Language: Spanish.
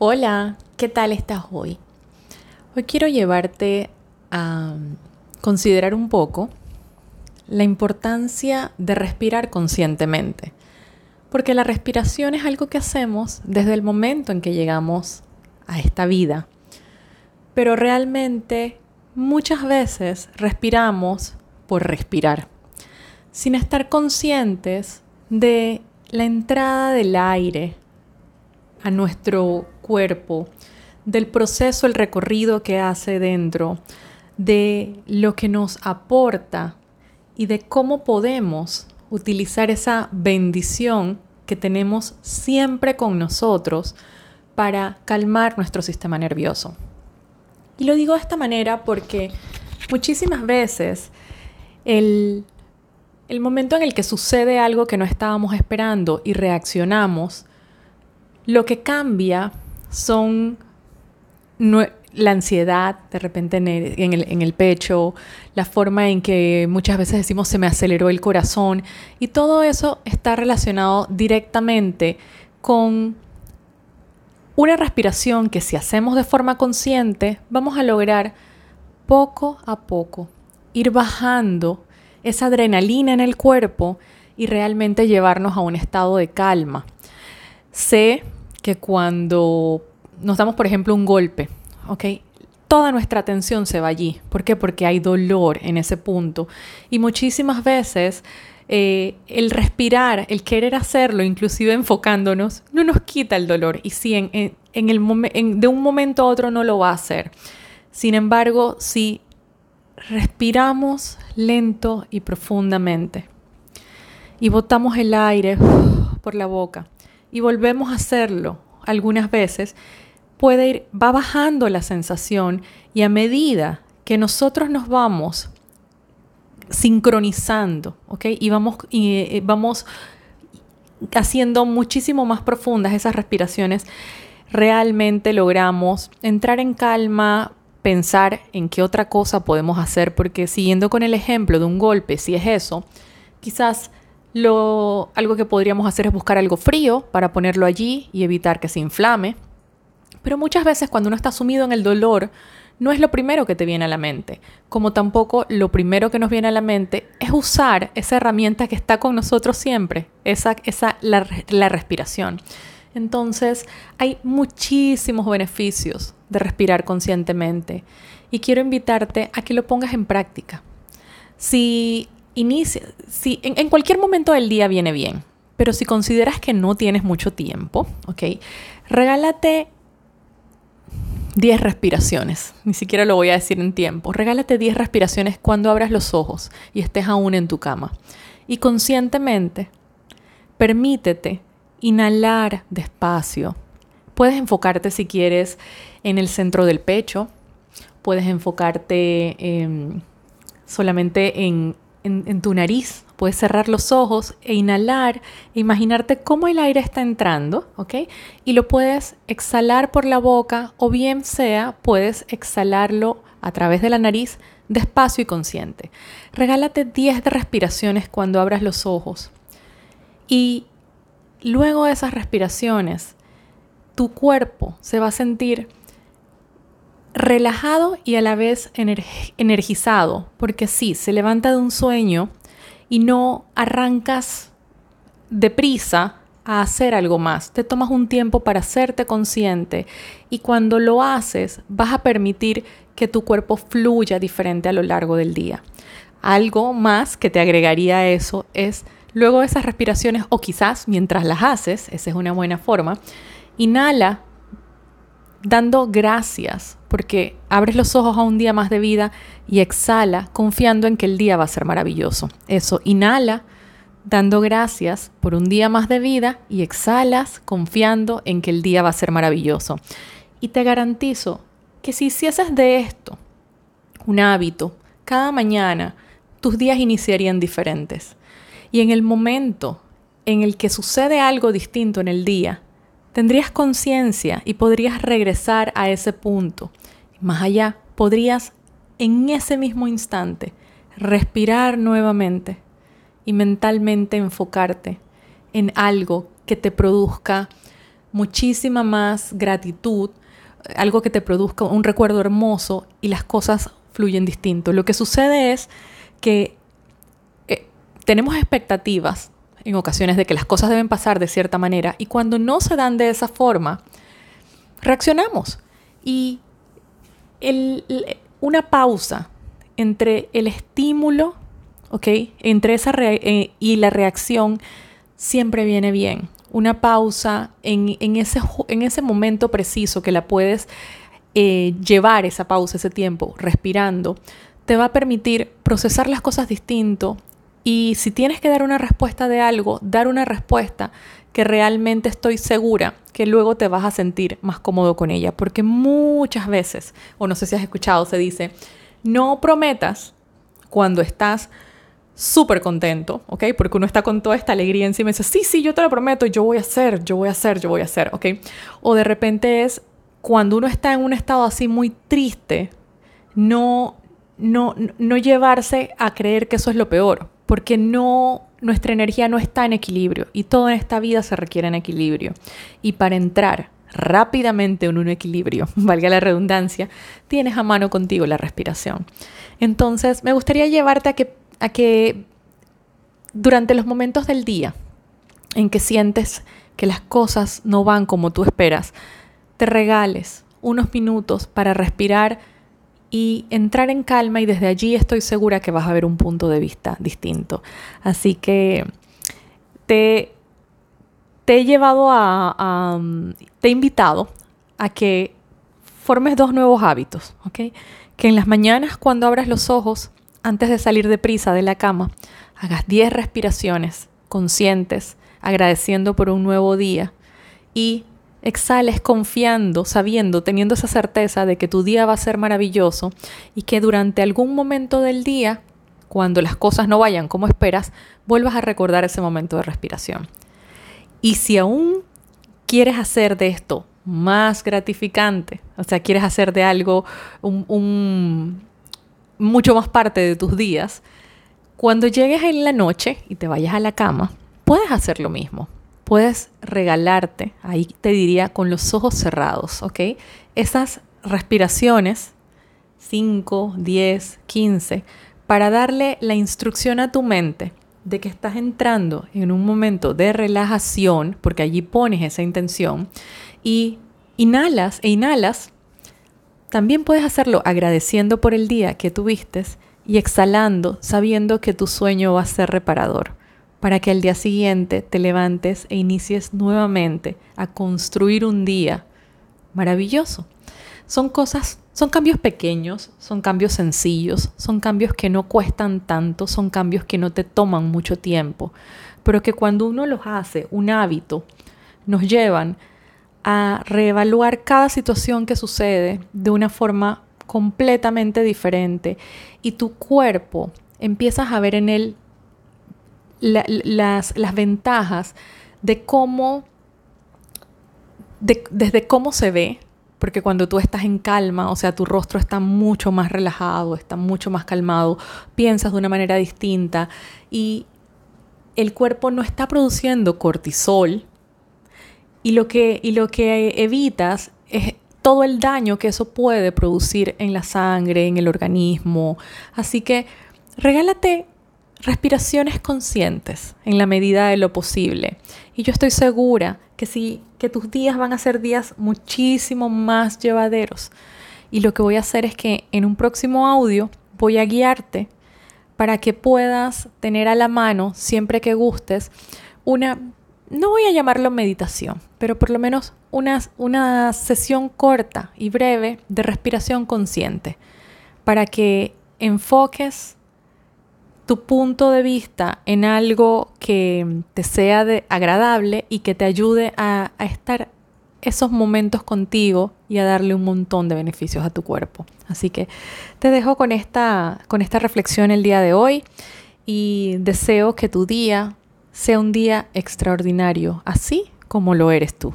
Hola, ¿qué tal estás hoy? Hoy quiero llevarte a considerar un poco la importancia de respirar conscientemente, porque la respiración es algo que hacemos desde el momento en que llegamos a esta vida, pero realmente muchas veces respiramos por respirar, sin estar conscientes de la entrada del aire a nuestro cuerpo, del proceso, el recorrido que hace dentro, de lo que nos aporta y de cómo podemos utilizar esa bendición que tenemos siempre con nosotros para calmar nuestro sistema nervioso. Y lo digo de esta manera porque muchísimas veces el, el momento en el que sucede algo que no estábamos esperando y reaccionamos, lo que cambia son la ansiedad de repente en el, pecho, la forma en que muchas veces decimos se me aceleró el corazón y todo eso está relacionado directamente con una respiración que si hacemos de forma consciente vamos a lograr poco a poco ir bajando esa adrenalina en el cuerpo y realmente llevarnos a un estado de calma. Sé que cuando nos damos, por ejemplo, un golpe, ¿ok? Toda nuestra atención se va allí. ¿Por qué? Porque hay dolor en ese punto. Y muchísimas veces eh, el respirar, el querer hacerlo, inclusive enfocándonos, no nos quita el dolor. Y si en, el de un momento a otro no lo va a hacer. Sin embargo, si respiramos lento y profundamente y botamos el aire por la boca y volvemos a hacerlo algunas veces, puede ir, va bajando la sensación y a medida que nosotros nos vamos sincronizando, ¿ok? Y vamos, y, eh, vamos haciendo muchísimo más profundas esas respiraciones, realmente logramos entrar en calma, pensar en qué otra cosa podemos hacer, porque siguiendo con el ejemplo de un golpe, si es eso, quizás lo, algo que podríamos hacer es buscar algo frío para ponerlo allí y evitar que se inflame. Pero muchas veces cuando uno está sumido en el dolor, no es lo primero que te viene a la mente, como tampoco lo primero que nos viene a la mente es usar esa herramienta que está con nosotros siempre, esa, esa la, la respiración. Entonces, hay muchísimos beneficios de respirar conscientemente y quiero invitarte a que lo pongas en práctica. Si inicia, si en, cualquier momento del día viene bien, pero si consideras que no tienes mucho tiempo, ¿ok? Regálate 10 respiraciones, ni siquiera lo voy a decir en tiempo, regálate 10 respiraciones cuando abras los ojos y estés aún en tu cama. Y conscientemente, permítete inhalar despacio. Puedes enfocarte si quieres en el centro del pecho, puedes enfocarte solamente en, en, tu nariz, puedes cerrar los ojos e inhalar e imaginarte cómo el aire está entrando, ¿ok? Y lo puedes exhalar por la boca o bien sea, puedes exhalarlo a través de la nariz despacio y consciente. Regálate 10 respiraciones cuando abras los ojos y Luego de esas respiraciones, tu cuerpo se va a sentir relajado y a la vez energizado, porque sí, se levanta de un sueño y no arrancas deprisa a hacer algo más. Te tomas un tiempo para hacerte consciente y cuando lo haces vas a permitir que tu cuerpo fluya diferente a lo largo del día. Algo más que te agregaría a eso es Luego de esas respiraciones, o quizás mientras las haces, esa es una buena forma, inhala dando gracias, porque abres los ojos a un día más de vida y exhala confiando en que el día va a ser maravilloso. Eso, inhala dando gracias por un día más de vida y exhalas confiando en que el día va a ser maravilloso. Y te garantizo que si hicieses de esto un hábito, cada mañana tus días iniciarían diferentes. Y en el momento en el que sucede algo distinto en el día, tendrías conciencia y podrías regresar a ese punto. Más allá, podrías en ese mismo instante respirar nuevamente y mentalmente enfocarte en algo que te produzca muchísima más gratitud, algo que te produzca un recuerdo hermoso y las cosas fluyen distinto. Lo que sucede es que eh, tenemos expectativas en ocasiones de que las cosas deben pasar de cierta manera y cuando no se dan de esa forma, reaccionamos. Y una pausa entre el estímulo, ¿ok? Entre esa eh, y la reacción siempre viene bien. Una pausa en, ese, en ese momento preciso que la puedes eh, llevar esa pausa, ese tiempo, respirando, te va a permitir procesar las cosas distinto y si tienes que dar una respuesta de algo, dar una respuesta que realmente estoy segura que luego te vas a sentir más cómodo con ella. Porque muchas veces, o no sé si has escuchado, se dice, no prometas cuando estás súper contento, ¿ok? Porque uno está con toda esta alegría encima y dice, sí, sí, yo te lo prometo, yo voy a hacer, yo voy a hacer, yo voy a hacer, ¿ok? O de repente es cuando uno está en un estado así muy triste, no, no, no llevarse a creer que eso es lo peor, porque no nuestra energía no está en equilibrio y todo en esta vida se requiere en equilibrio. Y para entrar rápidamente en un equilibrio, valga la redundancia, tienes a mano contigo la respiración. Entonces, me gustaría llevarte a que, a que durante los momentos del día en que sientes que las cosas no van como tú esperas, te regales unos minutos para respirar y entrar en calma y desde allí estoy segura que vas a ver un punto de vista distinto. Así que te, he llevado a, te he invitado a que formes dos nuevos hábitos, ¿ok? Que en las mañanas cuando abras los ojos, antes de salir de prisa de la cama, hagas 10 respiraciones conscientes, agradeciendo por un nuevo día y exhales confiando, sabiendo, teniendo esa certeza de que tu día va a ser maravilloso y que durante algún momento del día, cuando las cosas no vayan como esperas, vuelvas a recordar ese momento de respiración. Y si aún quieres hacer de esto más gratificante, o sea, quieres hacer de algo un, mucho más parte de tus días, cuando llegues en la noche y te vayas a la cama, puedes hacer lo mismo puedes regalarte, ahí te diría con los ojos cerrados, ¿ok? Esas respiraciones, 5, 10, 15, para darle la instrucción a tu mente de que estás entrando en un momento de relajación, porque allí pones esa intención, y inhalas e inhalas, también puedes hacerlo agradeciendo por el día que tuviste y exhalando sabiendo que tu sueño va a ser reparador para que al día siguiente te levantes e inicies nuevamente a construir un día maravilloso. Son cosas, son cambios pequeños, son cambios sencillos, son cambios que no cuestan tanto, son cambios que no te toman mucho tiempo, pero que cuando uno los hace un hábito, nos llevan a reevaluar cada situación que sucede de una forma completamente diferente y tu cuerpo empiezas a ver en él las, ventajas de cómo, desde cómo se ve, porque cuando tú estás en calma, o sea, tu rostro está mucho más relajado, está mucho más calmado, piensas de una manera distinta y el cuerpo no está produciendo cortisol y lo que, y lo que evitas es todo el daño que eso puede producir en la sangre, en el organismo. Así que regálate respiraciones conscientes en la medida de lo posible. Y yo estoy segura que sí, que tus días van a ser días muchísimo más llevaderos. Y lo que voy a hacer es que en un próximo audio voy a guiarte para que puedas tener a la mano, siempre que gustes, una, no voy a llamarlo meditación, pero por lo menos una, una sesión corta y breve de respiración consciente, para que enfoques tu punto de vista en algo que te sea de agradable y que te ayude a, estar esos momentos contigo y a darle un montón de beneficios a tu cuerpo. Así que te dejo con esta, con esta reflexión el día de hoy y deseo que tu día sea un día extraordinario, así como lo eres tú.